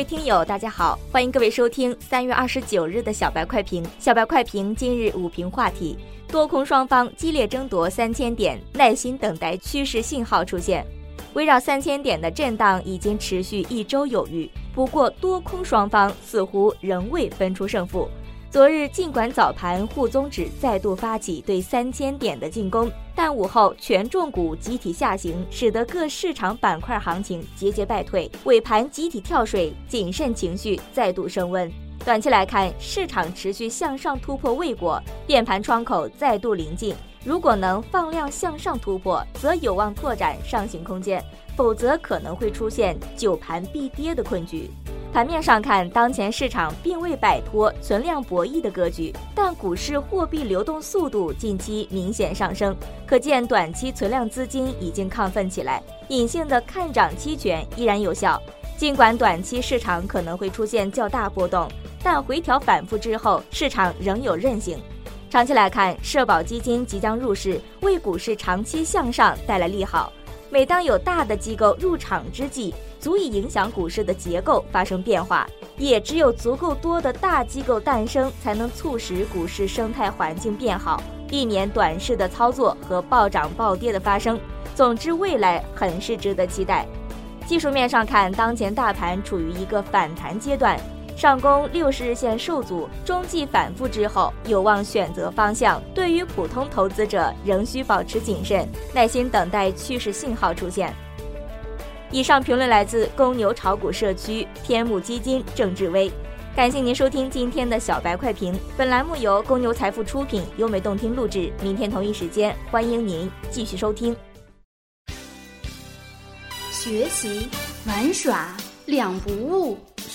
各位听友，大家好，欢迎各位收听三月二十九日的小白快评。小白快评今日午评话题：多空双方激烈争夺三千点，耐心等待趋势信号出现。围绕三千点的震荡已经持续一周有余，不过多空双方似乎仍未分出胜负。昨日尽管早盘沪综指再度发起对三千点的进攻，但午后权重股集体下行，使得各市场板块行情节节败退。尾盘集体跳水，谨慎情绪再度升温。短期来看，市场持续向上突破未果，变盘窗口再度临近。如果能放量向上突破，则有望拓展上行空间；否则可能会出现久盘必跌的困局。盘面上看，当前市场并未摆脱存量博弈的格局，但股市货币流动速度近期明显上升，可见短期存量资金已经亢奋起来，隐性的看涨期权依然有效。尽管短期市场可能会出现较大波动，但回调反复之后，市场仍有韧性。长期来看，社保基金即将入市，为股市长期向上带来利好。每当有大的机构入场之际，足以影响股市的结构发生变化。也只有足够多的大机构诞生，才能促使股市生态环境变好，避免短视的操作和暴涨暴跌的发生。总之，未来很是值得期待。技术面上看，当前大盘处于一个反弹阶段。上攻六十日线受阻，中继反复之后有望选择方向。对于普通投资者，仍需保持谨慎，耐心等待趋势信号出现。以上评论来自公牛炒股社区天目基金郑志威，感谢您收听今天的小白快评。本栏目由公牛财富出品，优美动听录制。明天同一时间，欢迎您继续收听。学习玩耍两不误。